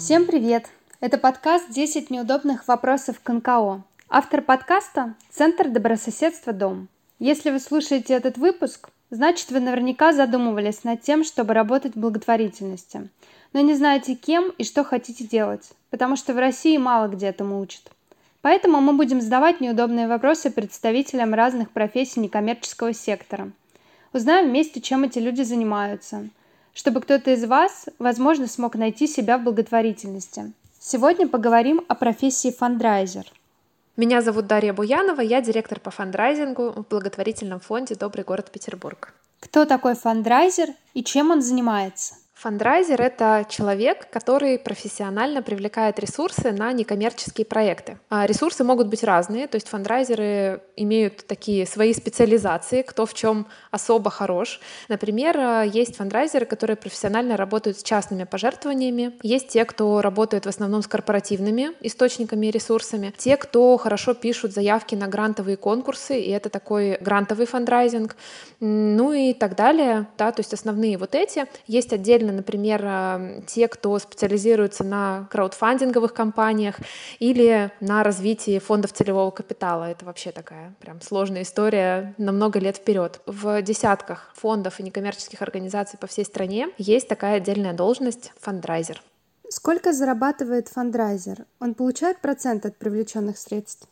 Всем привет! Это подкаст «10 неудобных вопросов к НКО». Автор подкаста – Центр добрососедства «Дом». Если вы слушаете этот выпуск, значит, вы наверняка задумывались над тем, чтобы работать в благотворительности, но не знаете, кем и что хотите делать, потому что в России мало где этому учат. Поэтому мы будем задавать неудобные вопросы представителям разных профессий некоммерческого сектора. Узнаем вместе, чем эти люди занимаются – чтобы кто-то из вас, возможно, смог найти себя в благотворительности. Сегодня поговорим о профессии фандрайзер. Меня зовут Дарья Буянова, я директор по фандрайзингу в благотворительном фонде «Добрый город Петербург». Кто такой фандрайзер и чем он занимается? Фандрайзер — это человек, который профессионально привлекает ресурсы на некоммерческие проекты. А ресурсы могут быть разные, то есть фандрайзеры имеют такие свои специализации, кто в чем особо хорош. Например, есть фандрайзеры, которые профессионально работают с частными пожертвованиями, есть те, кто работает в основном с корпоративными источниками и ресурсами, те, кто хорошо пишут заявки на грантовые конкурсы, и это такой грантовый фандрайзинг, ну и так далее, да, то есть основные вот эти. Есть отдельно особенно, например, э, те, кто специализируется на краудфандинговых кампаниях или на развитии фондов целевого капитала. Это вообще такая прям сложная история на много лет вперед. В десятках фондов и некоммерческих организаций по всей стране есть такая отдельная должность — фандрайзер. Сколько зарабатывает фандрайзер? Он получает процент от привлеченных средств?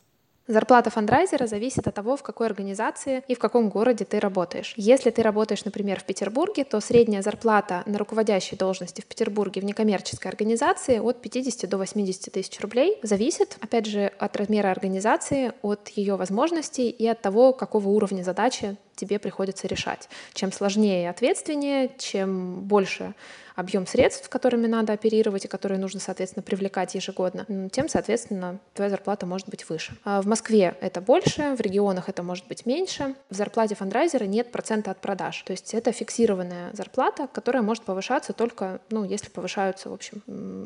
Зарплата фандрайзера зависит от того, в какой организации и в каком городе ты работаешь. Если ты работаешь, например, в Петербурге, то средняя зарплата на руководящей должности в Петербурге в некоммерческой организации от 50 до 80 тысяч рублей. Зависит, опять же, от размера организации, от ее возможностей и от того, какого уровня задачи тебе приходится решать. Чем сложнее и ответственнее, чем больше объем средств, которыми надо оперировать и которые нужно, соответственно, привлекать ежегодно, тем, соответственно, твоя зарплата может быть выше. А в Москве это больше, в регионах это может быть меньше. В зарплате фандрайзера нет процента от продаж. То есть это фиксированная зарплата, которая может повышаться только, ну, если повышаются, в общем,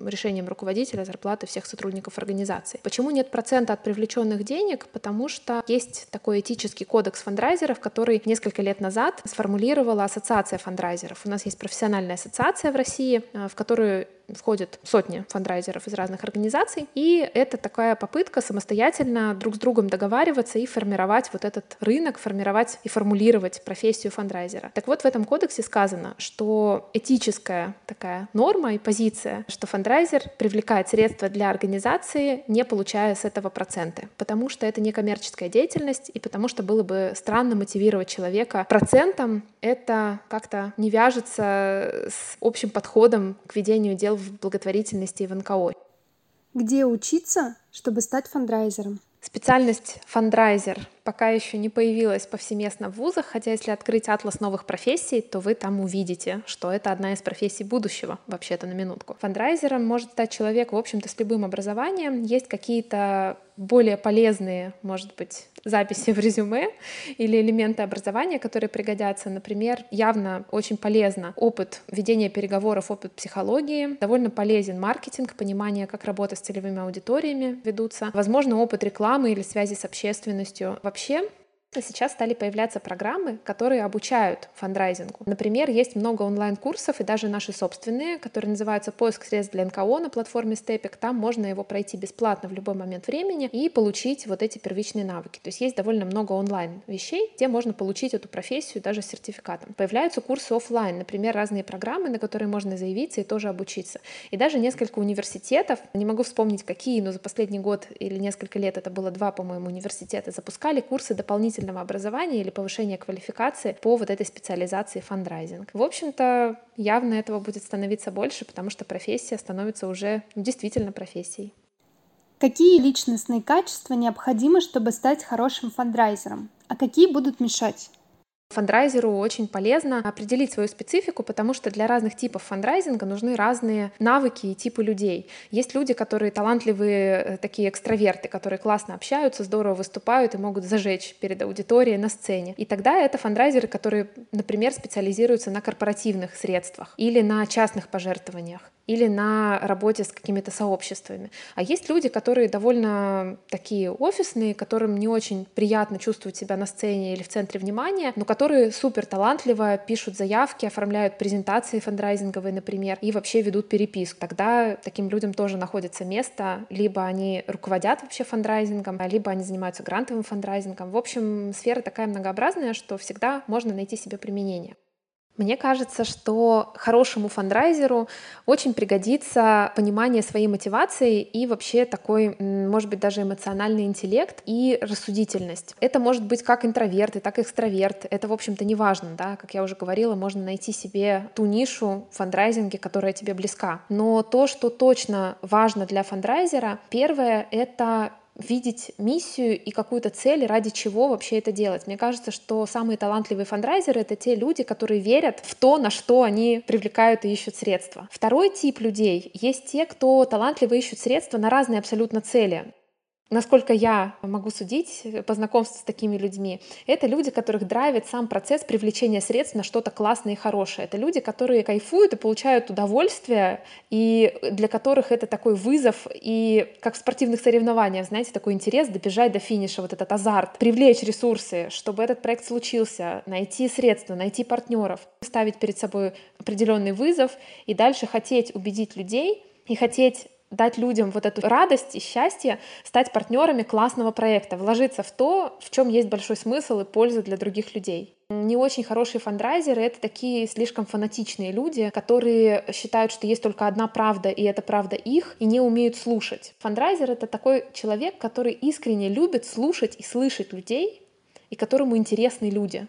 решением руководителя зарплаты всех сотрудников организации. Почему нет процента от привлеченных денег? Потому что есть такой этический кодекс фандрайзеров, который несколько лет назад сформулировала Ассоциация фандрайзеров. У нас есть профессиональная ассоциация в России, э, в которую входят сотни фандрайзеров из разных организаций, и это такая попытка самостоятельно друг с другом договариваться и формировать вот этот рынок, формировать и формулировать профессию фандрайзера. Так вот, в этом кодексе сказано, что этическая такая норма и позиция, что фандрайзер привлекает средства для организации, не получая с этого проценты, потому что это не коммерческая деятельность, и потому что было бы странно мотивировать человека процентом, это как-то не вяжется с общим подходом к ведению дел в благотворительности и в НКО. Где учиться, чтобы стать фандрайзером? Специальность фандрайзер пока еще не появилась повсеместно в вузах, хотя если открыть атлас новых профессий, то вы там увидите, что это одна из профессий будущего, вообще-то на минутку. Фандрайзером может стать человек, в общем-то, с любым образованием. Есть какие-то более полезные, может быть, записи в резюме или элементы образования, которые пригодятся. Например, явно очень полезно опыт ведения переговоров, опыт психологии, довольно полезен маркетинг, понимание, как работа с целевыми аудиториями ведутся, возможно, опыт рекламы или связи с общественностью. Вообще, Сейчас стали появляться программы, которые обучают фандрайзингу. Например, есть много онлайн-курсов и даже наши собственные, которые называются «Поиск средств для НКО» на платформе Степик. Там можно его пройти бесплатно в любой момент времени и получить вот эти первичные навыки. То есть есть довольно много онлайн-вещей, где можно получить эту профессию даже с сертификатом. Появляются курсы офлайн, например, разные программы, на которые можно заявиться и тоже обучиться. И даже несколько университетов, не могу вспомнить какие, но за последний год или несколько лет это было два, по-моему, университета, запускали курсы дополнительные дополнительного образования или повышения квалификации по вот этой специализации фандрайзинг. В общем-то, явно этого будет становиться больше, потому что профессия становится уже ну, действительно профессией. Какие личностные качества необходимы, чтобы стать хорошим фандрайзером, а какие будут мешать? Фандрайзеру очень полезно определить свою специфику, потому что для разных типов фандрайзинга нужны разные навыки и типы людей. Есть люди, которые талантливые, э, такие экстраверты, которые классно общаются, здорово выступают и могут зажечь перед аудиторией на сцене. И тогда это фандрайзеры, которые, например, специализируются на корпоративных средствах или на частных пожертвованиях. или на работе с какими-то сообществами. А есть люди, которые довольно такие офисные, которым не очень приятно чувствовать себя на сцене или в центре внимания, но которые супер талантливо пишут заявки, оформляют презентации фандрайзинговые, например, и вообще ведут переписку. Тогда таким людям тоже находится место, либо они руководят вообще фандрайзингом, либо они занимаются грантовым фандрайзингом. В общем, сфера такая многообразная, что всегда можно найти себе применение. Мне кажется, что хорошему фандрайзеру очень пригодится понимание своей мотивации и вообще такой, может быть, даже эмоциональный интеллект и рассудительность. Это может быть как интроверт и так экстраверт. Это, в общем-то, не важно, да, как я уже говорила, можно найти себе ту нишу в фандрайзинге, которая тебе близка. Но то, что точно важно для фандрайзера, первое — это видеть миссию и какую-то цель, ради чего вообще это делать. Мне кажется, что самые талантливые фандрайзеры — это те люди, которые верят в то, на что они привлекают и ищут средства. Второй тип людей — есть те, кто талантливо ищут средства на разные абсолютно цели насколько я могу судить по знакомству с такими людьми, это люди, которых драйвит сам процесс привлечения средств на что-то классное и хорошее. Это люди, которые кайфуют и получают удовольствие, и для которых это такой вызов, и как в спортивных соревнованиях, знаете, такой интерес добежать до финиша, вот этот азарт, привлечь ресурсы, чтобы этот проект случился, найти средства, найти партнеров, ставить перед собой определенный вызов и дальше хотеть убедить людей и хотеть дать людям вот эту радость и счастье, стать партнерами классного проекта, вложиться в то, в чем есть большой смысл и польза для других людей. Не очень хорошие фандрайзеры — это такие слишком фанатичные люди, которые считают, что есть только одна правда, и эта правда их, и не умеют слушать. Фандрайзер — это такой человек, который искренне любит слушать и слышать людей, и которому интересны люди.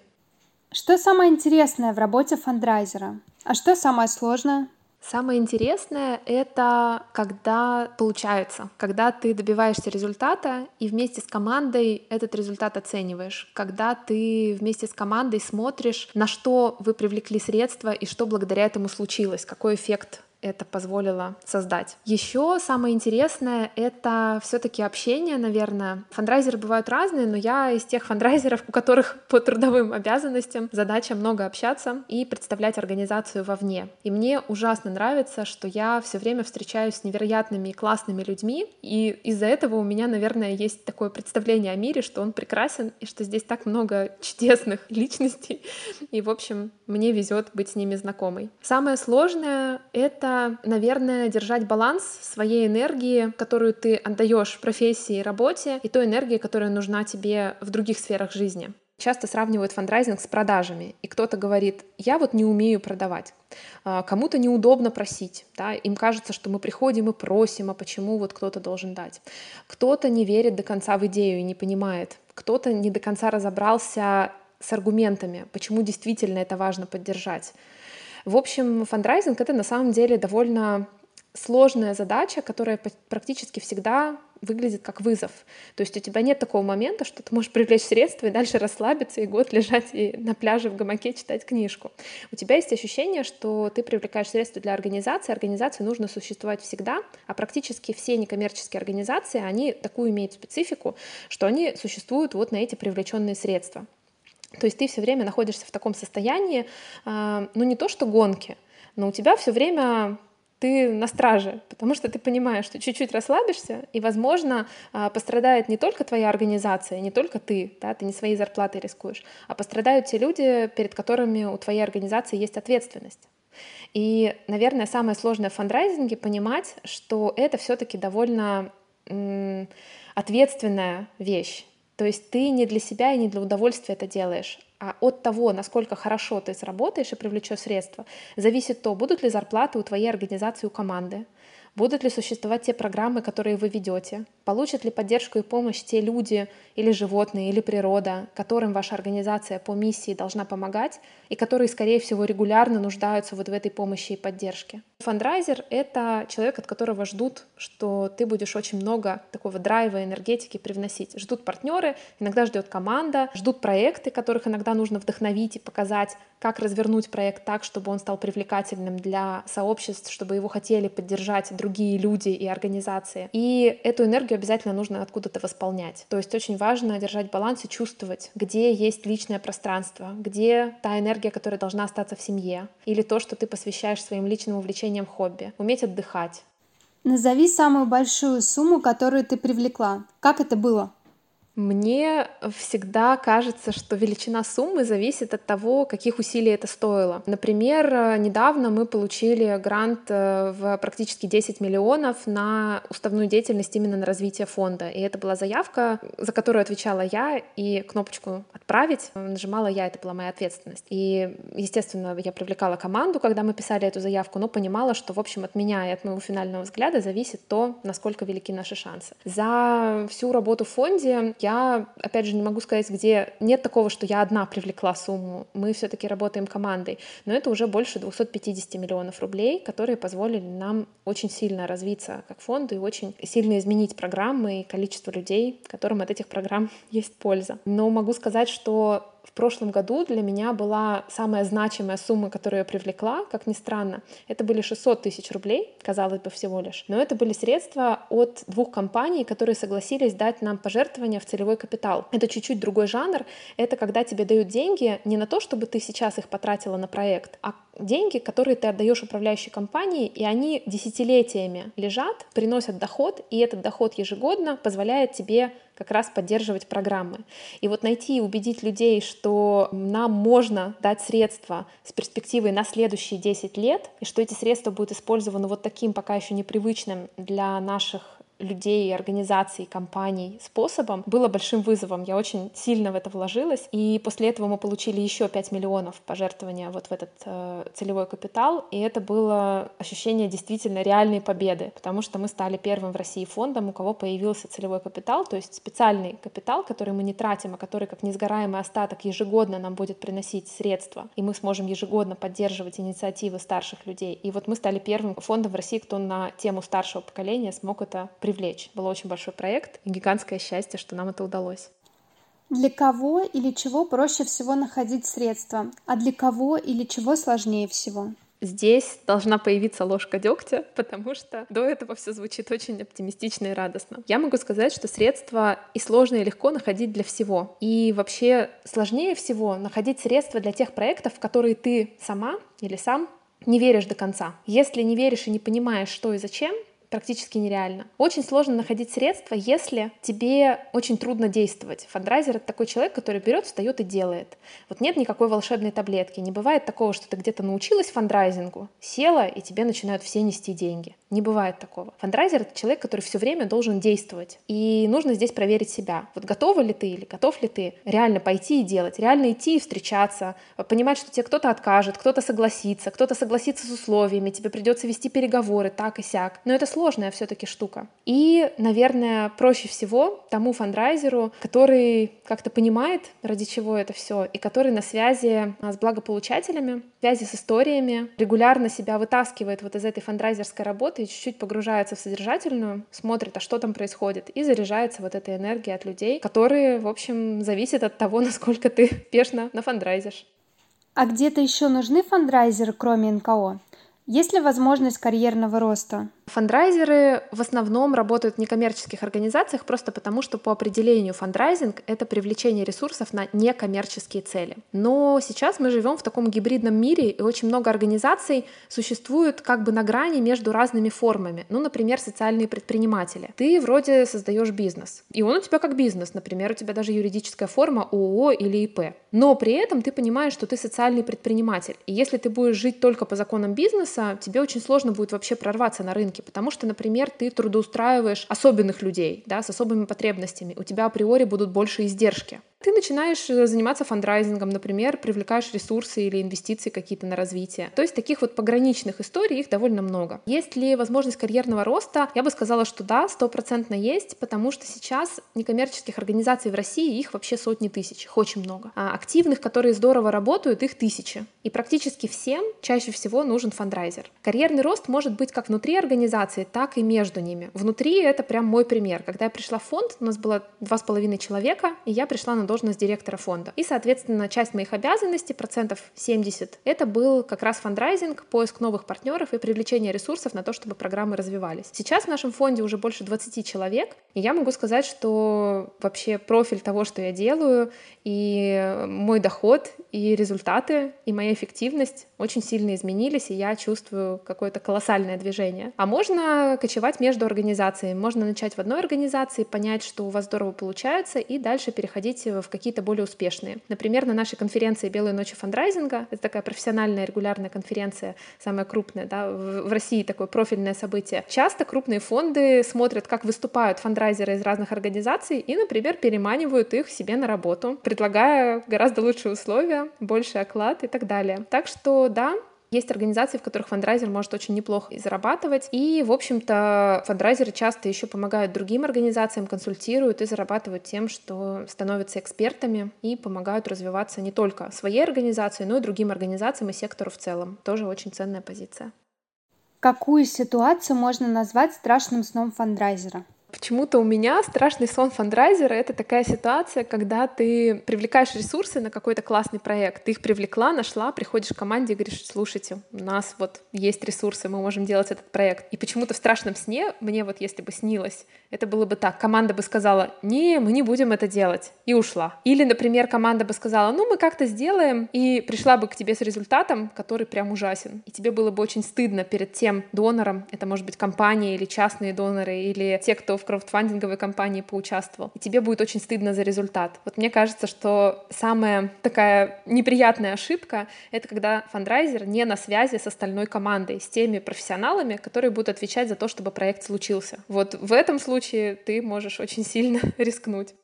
Что самое интересное в работе фандрайзера? А что самое сложное? Самое интересное — это когда получается, когда ты добиваешься результата и вместе с командой этот результат оцениваешь, когда ты вместе с командой смотришь, на что вы привлекли средства и что благодаря этому случилось, какой эффект это позволило создать. Еще самое интересное — это все таки общение, наверное. Фандрайзеры бывают разные, но я из тех фандрайзеров, у которых по трудовым обязанностям задача много общаться и представлять организацию вовне. И мне ужасно нравится, что я все время встречаюсь с невероятными и классными людьми, и из-за этого у меня, наверное, есть такое представление о мире, что он прекрасен, и что здесь так много чудесных личностей, и, в общем, мне везет быть с ними знакомой. Самое сложное — это наверное, держать баланс своей энергии, которую ты отдаешь профессии и работе, и той энергии, которая нужна тебе в других сферах жизни. Часто сравнивают фандрайзинг с продажами, и кто-то говорит, я вот не умею продавать, а, кому-то неудобно просить, да? им кажется, что мы приходим и просим, а почему вот кто-то должен дать. Кто-то не верит до конца в идею и не понимает, кто-то не до конца разобрался с аргументами, почему действительно это важно поддержать. В общем, фандрайзинг — это на самом деле довольно сложная задача, которая практически всегда выглядит как вызов. То есть у тебя нет такого момента, что ты можешь привлечь средства и дальше расслабиться и год лежать и на пляже в гамаке читать книжку. У тебя есть ощущение, что ты привлекаешь средства для организации, организации нужно существовать всегда, а практически все некоммерческие организации, они такую имеют специфику, что они существуют вот на эти привлеченные средства. То есть ты все время находишься в таком состоянии, а, ну не то что гонки, но у тебя все время ты на страже, потому что ты понимаешь, что чуть-чуть расслабишься, и, возможно, а, пострадает не только твоя организация, не только ты, да, ты не своей зарплатой рискуешь, а пострадают те люди, перед которыми у твоей организации есть ответственность. И, наверное, самое сложное в фандрайзинге понимать, что это все-таки довольно ответственная вещь. То есть ты не для себя и не для удовольствия это делаешь, а от того, насколько хорошо ты сработаешь и привлечешь средства, зависит то, будут ли зарплаты у твоей организации, у команды, Будут ли существовать те программы, которые вы ведете? Получат ли поддержку и помощь те люди или животные, или природа, которым ваша организация по миссии должна помогать и которые, скорее всего, регулярно нуждаются вот в этой помощи и поддержке? Фандрайзер — это человек, от которого ждут, что ты будешь очень много такого драйва, энергетики привносить. Ждут партнеры, иногда ждет команда, ждут проекты, которых иногда нужно вдохновить и показать, как развернуть проект так, чтобы он стал привлекательным для сообществ, чтобы его хотели поддержать другие люди и организации. И эту энергию обязательно нужно откуда-то восполнять. То есть очень важно держать баланс и чувствовать, где есть личное пространство, где та энергия, которая должна остаться в семье, или то, что ты посвящаешь своим личным увлечениям, хобби. Уметь отдыхать. Назови самую большую сумму, которую ты привлекла. Как это было? Мне всегда кажется, что величина суммы зависит от того, каких усилий это стоило. Например, недавно мы получили грант э, в практически 10 миллионов на уставную деятельность именно на развитие фонда. И это была заявка, за которую отвечала я, и кнопочку «Отправить» нажимала я, это была моя ответственность. И, естественно, я привлекала команду, когда мы писали эту заявку, но понимала, что, в общем, от меня и от моего финального взгляда зависит то, насколько велики наши шансы. За всю работу в фонде я, опять же, не могу сказать, где нет такого, что я одна привлекла сумму. Мы все-таки работаем командой. Но это уже больше 250 миллионов рублей, которые позволили нам очень сильно развиться как фонду и очень сильно изменить программы и количество людей, которым от этих программ есть польза. Но могу сказать, что в прошлом году для меня была самая значимая сумма, которую я привлекла, как ни странно. Это были 600 тысяч рублей, казалось бы, всего лишь. Но это были средства от двух компаний, которые согласились дать нам пожертвования в целевой капитал. Это чуть-чуть другой жанр. Это когда тебе дают деньги не на то, чтобы ты сейчас их потратила на проект, а деньги, которые ты отдаешь управляющей компании, и они десятилетиями лежат, приносят доход, и этот доход ежегодно позволяет тебе как раз поддерживать программы. И вот найти и убедить людей, что нам можно дать средства с перспективой на следующие 10 лет, и что эти средства будут использованы вот таким пока еще непривычным для наших людей, организаций, компаний способом было большим вызовом. Я очень сильно в это вложилась. И после этого мы получили еще 5 миллионов пожертвования вот в этот э, целевой капитал. И это было ощущение действительно реальной победы, потому что мы стали первым в России фондом, у кого появился целевой капитал, то есть специальный капитал, который мы не тратим, а который как несгораемый остаток ежегодно нам будет приносить средства. И мы сможем ежегодно поддерживать инициативы старших людей. И вот мы стали первым фондом в России, кто на тему старшего поколения смог это привлечь. Был очень большой проект, и гигантское счастье, что нам это удалось. Для кого или чего проще всего находить средства, а для кого или чего сложнее всего? Здесь должна появиться ложка дегтя, потому что до этого все звучит очень оптимистично и радостно. Я могу сказать, что средства и сложно, и легко находить для всего. И вообще сложнее всего находить средства для тех проектов, в которые ты сама или сам не веришь до конца. Если не веришь и не понимаешь, что и зачем, практически нереально. Очень сложно находить средства, если тебе очень трудно действовать. Фандрайзер — это такой человек, который берет, встает и делает. Вот нет никакой волшебной таблетки. Не бывает такого, что ты где-то научилась фандрайзингу, села, и тебе начинают все нести деньги. Не бывает такого. Фандрайзер — это человек, который все время должен действовать. И нужно здесь проверить себя. Вот готова ли ты или готов ли ты реально пойти и делать, реально идти и встречаться, понимать, что тебе кто-то откажет, кто-то согласится, кто-то согласится с условиями, тебе придется вести переговоры так и сяк. Но это сложная все-таки штука. И, наверное, проще всего тому фандрайзеру, который как-то понимает, ради чего это все, и который на связи а, с благополучателями, связи с историями, регулярно себя вытаскивает вот из этой фандрайзерской работы и чуть-чуть погружается в содержательную, смотрит, а что там происходит, и заряжается вот этой энергией от людей, которые, в общем, зависят от того, насколько ты успешно нафандрайзишь. А где-то еще нужны фандрайзеры, кроме НКО? Есть ли возможность карьерного роста? Фандрайзеры в основном работают в некоммерческих организациях просто потому, что по определению фандрайзинг — это привлечение ресурсов на некоммерческие цели. Но сейчас мы живем в таком гибридном мире, и очень много организаций существуют как бы на грани между разными формами. Ну, например, социальные предприниматели. Ты вроде создаешь бизнес, и он у тебя как бизнес. Например, у тебя даже юридическая форма ООО или ИП. Но при этом ты понимаешь, что ты социальный предприниматель. И если ты будешь жить только по законам бизнеса, тебе очень сложно будет вообще прорваться на рынке, потому что, например, ты трудоустраиваешь особенных людей, да, с особыми потребностями, у тебя априори будут больше издержки ты начинаешь э, заниматься фандрайзингом, например, привлекаешь ресурсы или инвестиции какие-то на развитие. То есть таких вот пограничных историй их довольно много. Есть ли возможность карьерного роста? Я бы сказала, что да, стопроцентно есть, потому что сейчас некоммерческих организаций в России их вообще сотни тысяч, их очень много. А активных, которые здорово работают, их тысячи. И практически всем чаще всего нужен фандрайзер. Карьерный рост может быть как внутри организации, так и между ними. Внутри это прям мой пример. Когда я пришла в фонд, у нас было два с половиной человека, и я пришла на должность директора фонда. И, соответственно, часть моих обязанностей, процентов 70, это был как раз фандрайзинг, поиск новых партнеров и привлечение ресурсов на то, чтобы программы развивались. Сейчас в нашем фонде уже больше 20 человек, и я могу сказать, что вообще профиль того, что я делаю, и мой доход, и результаты, и моя эффективность очень сильно изменились, и я чувствую какое-то колоссальное движение. А можно кочевать между организациями. Можно начать в одной организации, понять, что у вас здорово получается, и дальше переходить в какие-то более успешные. Например, на нашей конференции «Белые ночи фандрайзинга», это такая профессиональная регулярная конференция, самая крупная да, в России такое профильное событие. Часто крупные фонды смотрят, как выступают фандрайзеры из разных организаций и, например, переманивают их себе на работу, предлагая гораздо лучшие условия, больший оклад и так далее. Так что да, есть организации, в которых фандрайзер может очень неплохо зарабатывать. И, в общем-то, фандрайзеры часто еще помогают другим организациям, консультируют и зарабатывают тем, что становятся экспертами и помогают развиваться не только своей организации, но и другим организациям и сектору в целом. Тоже очень ценная позиция. Какую ситуацию можно назвать страшным сном фандрайзера? Почему-то у меня страшный сон фандрайзера — это такая ситуация, когда ты привлекаешь ресурсы на какой-то классный проект. Ты их привлекла, нашла, приходишь к команде и говоришь, слушайте, у нас вот есть ресурсы, мы можем делать этот проект. И почему-то в страшном сне, мне вот если бы снилось, это было бы так. Команда бы сказала, не, мы не будем это делать, и ушла. Или, например, команда бы сказала, ну, мы как-то сделаем, и пришла бы к тебе с результатом, который прям ужасен. И тебе было бы очень стыдно перед тем донором, это может быть компания или частные доноры, или те, кто в краудфандинговой компании поучаствовал, и тебе будет очень стыдно за результат. Вот мне кажется, что самая такая неприятная ошибка — это когда фандрайзер не на связи с остальной командой, с теми профессионалами, которые будут отвечать за то, чтобы проект случился. Вот в этом случае ты можешь очень сильно рискнуть.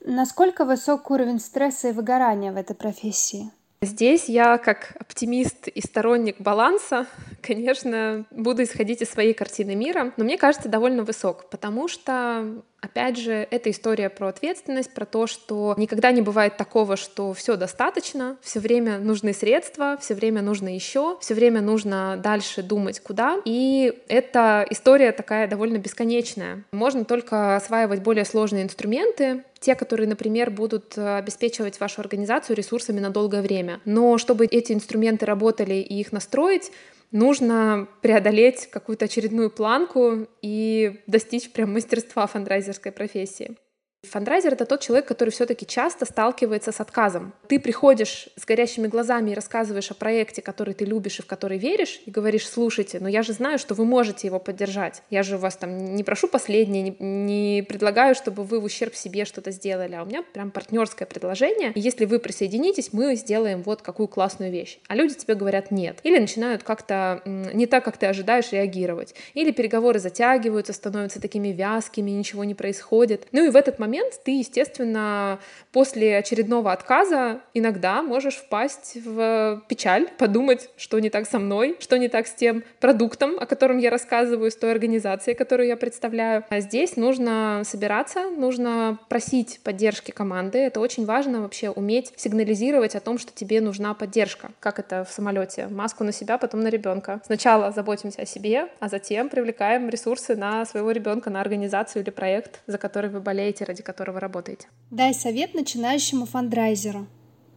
Насколько высок уровень стресса и выгорания в этой профессии? Здесь я, как оптимист и сторонник баланса, конечно, буду исходить из своей картины мира, но мне кажется, довольно высок, потому что Опять же, это история про ответственность, про то, что никогда не бывает такого, что все достаточно, все время нужны средства, все время нужно еще, все время нужно дальше думать, куда. И эта история такая довольно бесконечная. Можно только осваивать более сложные инструменты, те, которые, например, будут обеспечивать вашу организацию ресурсами на долгое время. Но чтобы эти инструменты работали и их настроить, нужно преодолеть какую-то очередную планку и достичь прям мастерства фандрайзерской профессии. Фандрайзер — это тот человек, который все-таки часто сталкивается с отказом. Ты приходишь с горящими глазами и рассказываешь о проекте, который ты любишь и в который веришь, и говоришь, слушайте, но я же знаю, что вы можете его поддержать. Я же вас там не прошу последнее, не, не предлагаю, чтобы вы в ущерб себе что-то сделали, а у меня прям партнерское предложение. И если вы присоединитесь, мы сделаем вот какую классную вещь. А люди тебе говорят нет. Или начинают как-то не так, как ты ожидаешь, реагировать. Или переговоры затягиваются, становятся такими вязкими, ничего не происходит. Ну и в этот момент момент ты, естественно, после очередного отказа иногда можешь впасть в печаль, подумать, что не так со мной, что не так с тем продуктом, о котором я рассказываю, с той организацией, которую я представляю. А здесь нужно собираться, нужно просить поддержки команды. Это очень важно вообще уметь сигнализировать о том, что тебе нужна поддержка. Как это в самолете? Маску на себя, потом на ребенка. Сначала заботимся о себе, а затем привлекаем ресурсы на своего ребенка, на организацию или проект, за который вы болеете, ради которого работаете. Дай совет начинающему фандрайзеру.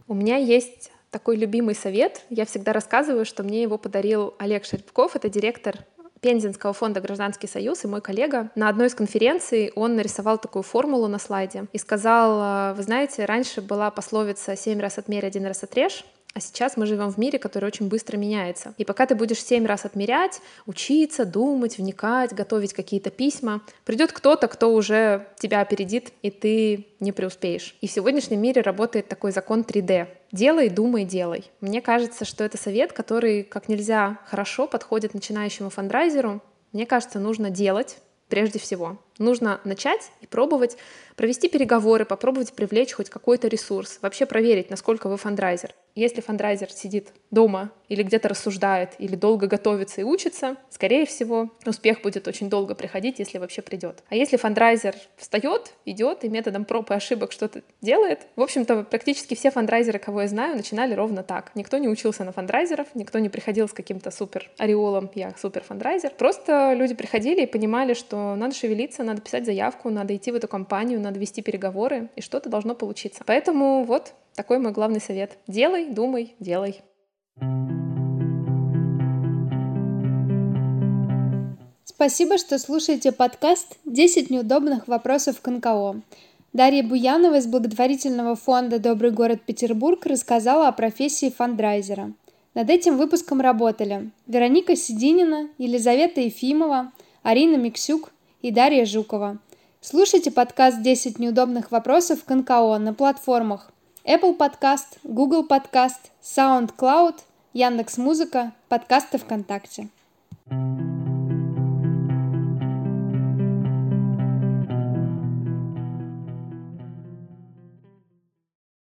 У меня есть такой любимый совет. Я всегда рассказываю, что мне его подарил Олег Шерпков, это директор Пензенского фонда «Гражданский союз» и мой коллега. На одной из конференций он нарисовал такую формулу на слайде и сказал, вы знаете, раньше была пословица «семь раз отмерь, один раз отрежь», а сейчас мы живем в мире, который очень быстро меняется. И пока ты будешь семь раз отмерять, учиться, думать, вникать, готовить какие-то письма, придет кто-то, кто уже тебя опередит, и ты не преуспеешь. И в сегодняшнем мире работает такой закон 3D. Делай, думай, делай. Мне кажется, что это совет, который как нельзя хорошо подходит начинающему фандрайзеру. Мне кажется, нужно делать прежде всего. Нужно начать и пробовать провести переговоры, попробовать привлечь хоть какой-то ресурс, вообще проверить, насколько вы фандрайзер. Если фандрайзер сидит дома или где-то рассуждает, или долго готовится и учится, скорее всего, успех будет очень долго приходить, если вообще придет. А если фандрайзер встает, идет и методом проб и ошибок что-то делает, в общем-то, практически все фандрайзеры, кого я знаю, начинали ровно так. Никто не учился на фандрайзеров, никто не приходил с каким-то супер ореолом, я супер фандрайзер. Просто люди приходили и понимали, что надо шевелиться, надо писать заявку, надо идти в эту компанию, надо вести переговоры, и что-то должно получиться. Поэтому вот такой мой главный совет. Делай, думай, делай. Спасибо, что слушаете подкаст «10 неудобных вопросов к НКО». Дарья Буянова из благотворительного фонда «Добрый город Петербург» рассказала о профессии фандрайзера. Над этим выпуском работали Вероника Сидинина, Елизавета Ефимова, Арина Миксюк и Дарья Жукова. Слушайте подкаст «10 неудобных вопросов к НКО» на платформах Apple Podcast, Google Podcast, SoundCloud, Яндекс.Музыка, подкасты ВКонтакте. thank you